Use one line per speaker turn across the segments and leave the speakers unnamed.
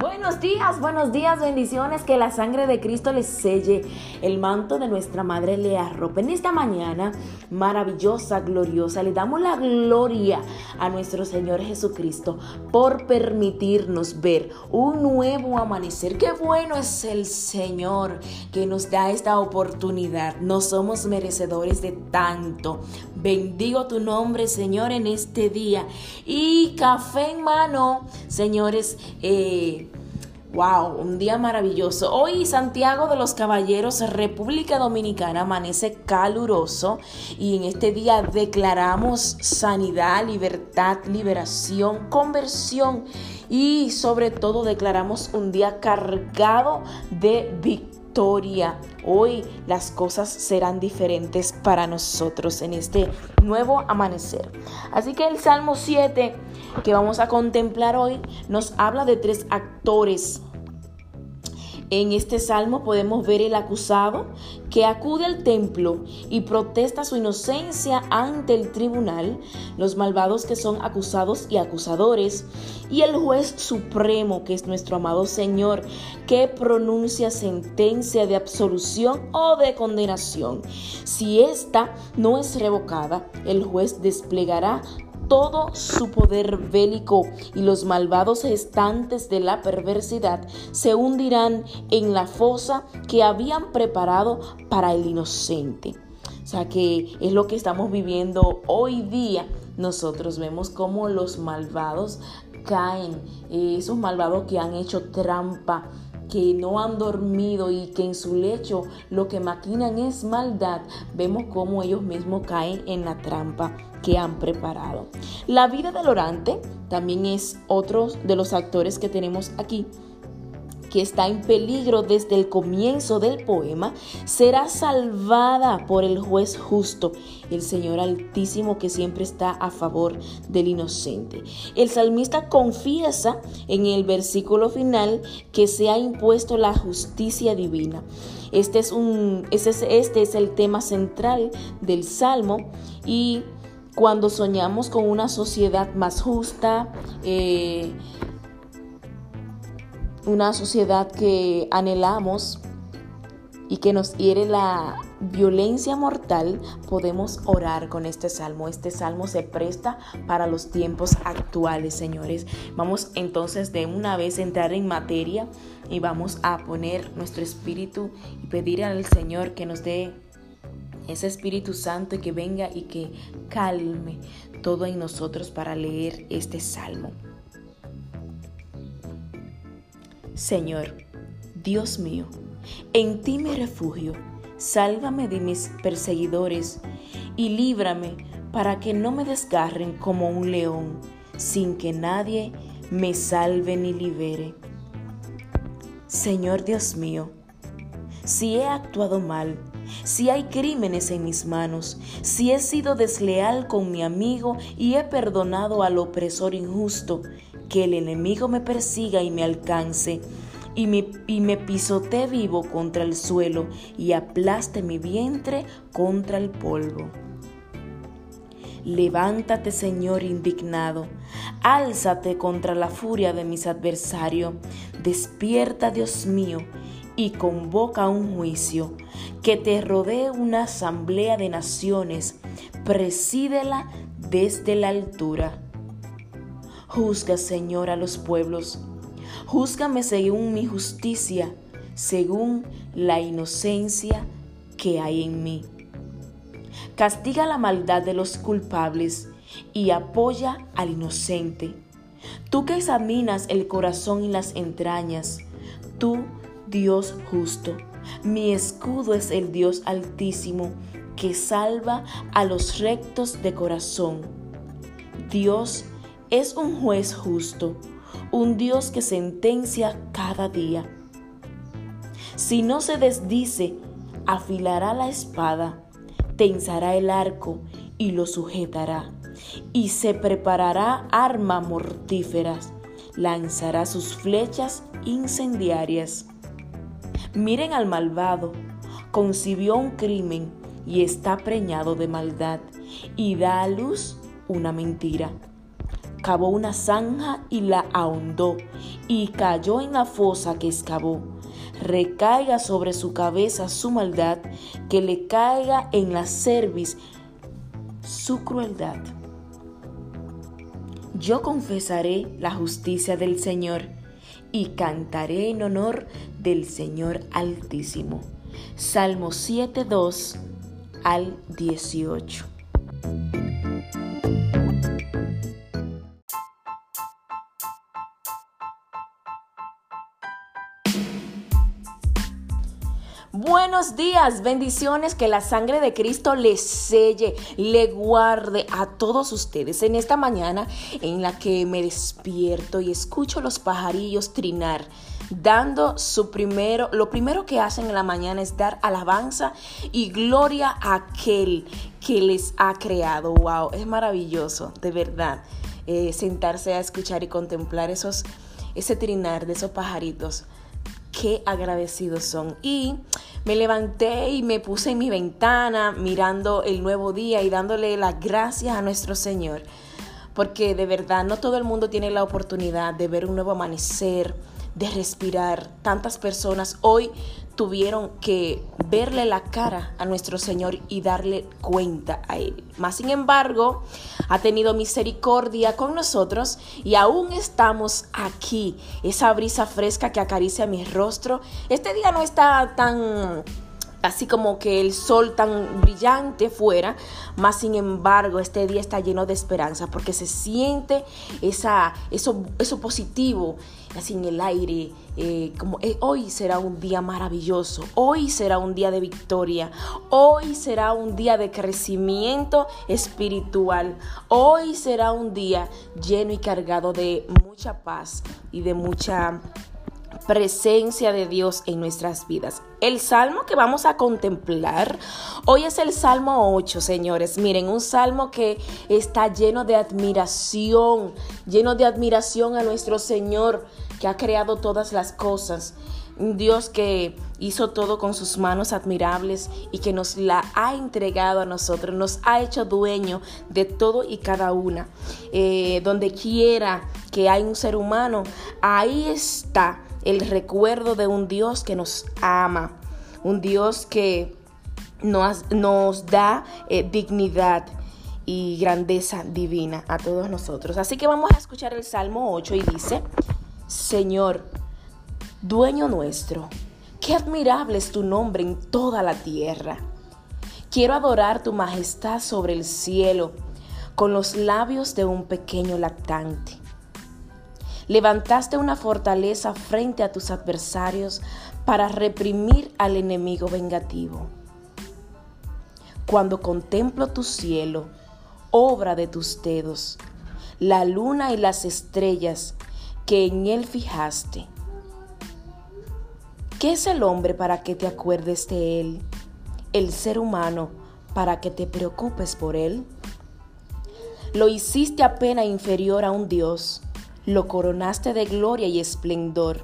Woo! Buenos días, buenos días, bendiciones, que la sangre de Cristo les selle, el manto de nuestra Madre le arrope. En esta mañana maravillosa, gloriosa, le damos la gloria a nuestro Señor Jesucristo por permitirnos ver un nuevo amanecer. Qué bueno es el Señor que nos da esta oportunidad. No somos merecedores de tanto. Bendigo tu nombre, Señor, en este día. Y café en mano, señores. Eh, Wow, un día maravilloso. Hoy Santiago de los Caballeros, República Dominicana, amanece caluroso y en este día declaramos sanidad, libertad, liberación, conversión y sobre todo declaramos un día cargado de victoria. Hoy las cosas serán diferentes para nosotros en este nuevo amanecer. Así que el Salmo 7 que vamos a contemplar hoy nos habla de tres actores. En este salmo podemos ver el acusado que acude al templo y protesta su inocencia ante el tribunal, los malvados que son acusados y acusadores, y el juez supremo que es nuestro amado Señor, que pronuncia sentencia de absolución o de condenación. Si esta no es revocada, el juez desplegará todo su poder bélico y los malvados estantes de la perversidad se hundirán en la fosa que habían preparado para el inocente. O sea que es lo que estamos viviendo hoy día. Nosotros vemos cómo los malvados caen, esos malvados que han hecho trampa que no han dormido y que en su lecho lo que maquinan es maldad, vemos cómo ellos mismos caen en la trampa que han preparado. La vida del orante también es otro de los actores que tenemos aquí que está en peligro desde el comienzo del poema, será salvada por el juez justo, el Señor Altísimo que siempre está a favor del inocente. El salmista confiesa en el versículo final que se ha impuesto la justicia divina. Este es, un, este es, este es el tema central del salmo y cuando soñamos con una sociedad más justa, eh, una sociedad que anhelamos y que nos hiere la violencia mortal, podemos orar con este salmo. Este salmo se presta para los tiempos actuales, señores. Vamos entonces de una vez a entrar en materia y vamos a poner nuestro espíritu y pedir al Señor que nos dé ese Espíritu Santo y que venga y que calme todo en nosotros para leer este salmo. Señor, Dios mío, en ti me refugio, sálvame de mis perseguidores y líbrame para que no me desgarren como un león, sin que nadie me salve ni libere. Señor Dios mío, si he actuado mal, si hay crímenes en mis manos, si he sido desleal con mi amigo y he perdonado al opresor injusto, que el enemigo me persiga y me alcance, y me, y me pisotee vivo contra el suelo y aplaste mi vientre contra el polvo. Levántate, Señor, indignado. Álzate contra la furia de mis adversarios. Despierta, Dios mío, y convoca un juicio. Que te rodee una asamblea de naciones. Presídela desde la altura. Juzga, Señor, a los pueblos. Júzgame según mi justicia, según la inocencia que hay en mí. Castiga la maldad de los culpables y apoya al inocente. Tú que examinas el corazón y las entrañas, tú, Dios justo. Mi escudo es el Dios altísimo que salva a los rectos de corazón. Dios es un juez justo, un Dios que sentencia cada día. Si no se desdice, afilará la espada, tensará el arco y lo sujetará, y se preparará arma mortíferas, lanzará sus flechas incendiarias. Miren al malvado, concibió un crimen y está preñado de maldad, y da a luz una mentira cavó una zanja y la ahondó, y cayó en la fosa que excavó. Recaiga sobre su cabeza su maldad, que le caiga en la cerviz su crueldad. Yo confesaré la justicia del Señor y cantaré en honor del Señor Altísimo. Salmo 7, 2 al 18. Buenos días, bendiciones, que la sangre de Cristo les selle, le guarde a todos ustedes en esta mañana en la que me despierto y escucho los pajarillos trinar, dando su primero, lo primero que hacen en la mañana es dar alabanza y gloria a aquel que les ha creado. Wow, es maravilloso, de verdad, eh, sentarse a escuchar y contemplar esos, ese trinar de esos pajaritos qué agradecidos son. Y me levanté y me puse en mi ventana mirando el nuevo día y dándole las gracias a nuestro Señor. Porque de verdad no todo el mundo tiene la oportunidad de ver un nuevo amanecer, de respirar. Tantas personas hoy tuvieron que verle la cara a nuestro Señor y darle cuenta a Él. Más sin embargo, ha tenido misericordia con nosotros y aún estamos aquí. Esa brisa fresca que acaricia mi rostro. Este día no está tan así como que el sol tan brillante fuera, más sin embargo este día está lleno de esperanza porque se siente esa, eso, eso positivo así en el aire, eh, como eh, hoy será un día maravilloso, hoy será un día de victoria, hoy será un día de crecimiento espiritual, hoy será un día lleno y cargado de mucha paz y de mucha presencia de Dios en nuestras vidas. El salmo que vamos a contemplar hoy es el Salmo 8, señores. Miren, un salmo que está lleno de admiración, lleno de admiración a nuestro Señor que ha creado todas las cosas. Un Dios que hizo todo con sus manos admirables y que nos la ha entregado a nosotros, nos ha hecho dueño de todo y cada una. Eh, donde quiera que hay un ser humano, ahí está el recuerdo de un Dios que nos ama, un Dios que nos, da eh, dignidad y grandeza divina a todos nosotros. Así que vamos a escuchar el Salmo 8 y dice, Señor, dueño nuestro, qué admirable es tu nombre en toda la tierra. Quiero adorar tu majestad sobre el cielo con los labios de un pequeño lactante. Levantaste una fortaleza frente a tus adversarios para reprimir al enemigo vengativo. Cuando contemplo tu cielo, obra de tus dedos, la luna y las estrellas que en él fijaste. ¿Qué es el hombre para que te acuerdes de él? El ser humano para que te preocupes por él. Lo hiciste apenas inferior a un Dios lo coronaste de gloria y esplendor.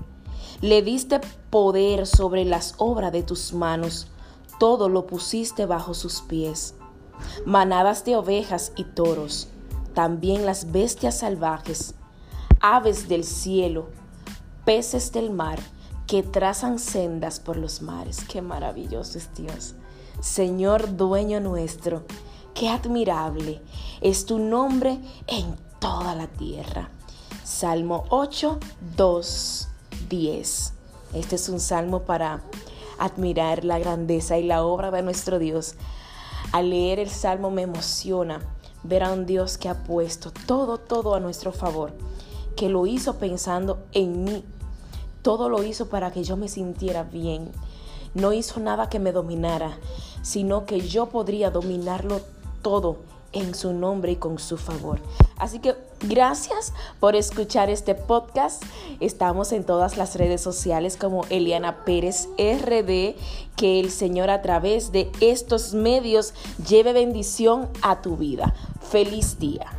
Le diste poder sobre las obras de tus manos, todo lo pusiste bajo sus pies. Manadas de ovejas y toros, también las bestias salvajes, aves del cielo, peces del mar, que trazan sendas por los mares. Qué maravilloso es Dios. Señor dueño nuestro, qué admirable es tu nombre en toda la tierra. Salmo 8, 2, 10. Este es un salmo para admirar la grandeza y la obra de nuestro Dios. Al leer el salmo me emociona ver a un Dios que ha puesto todo, todo a nuestro favor, que lo hizo pensando en mí. Todo lo hizo para que yo me sintiera bien. No hizo nada que me dominara, sino que yo podría dominarlo todo en su nombre y con su favor. Así que gracias por escuchar este podcast. Estamos en todas las redes sociales como Eliana Pérez RD. Que el Señor a través de estos medios lleve bendición a tu vida. Feliz día.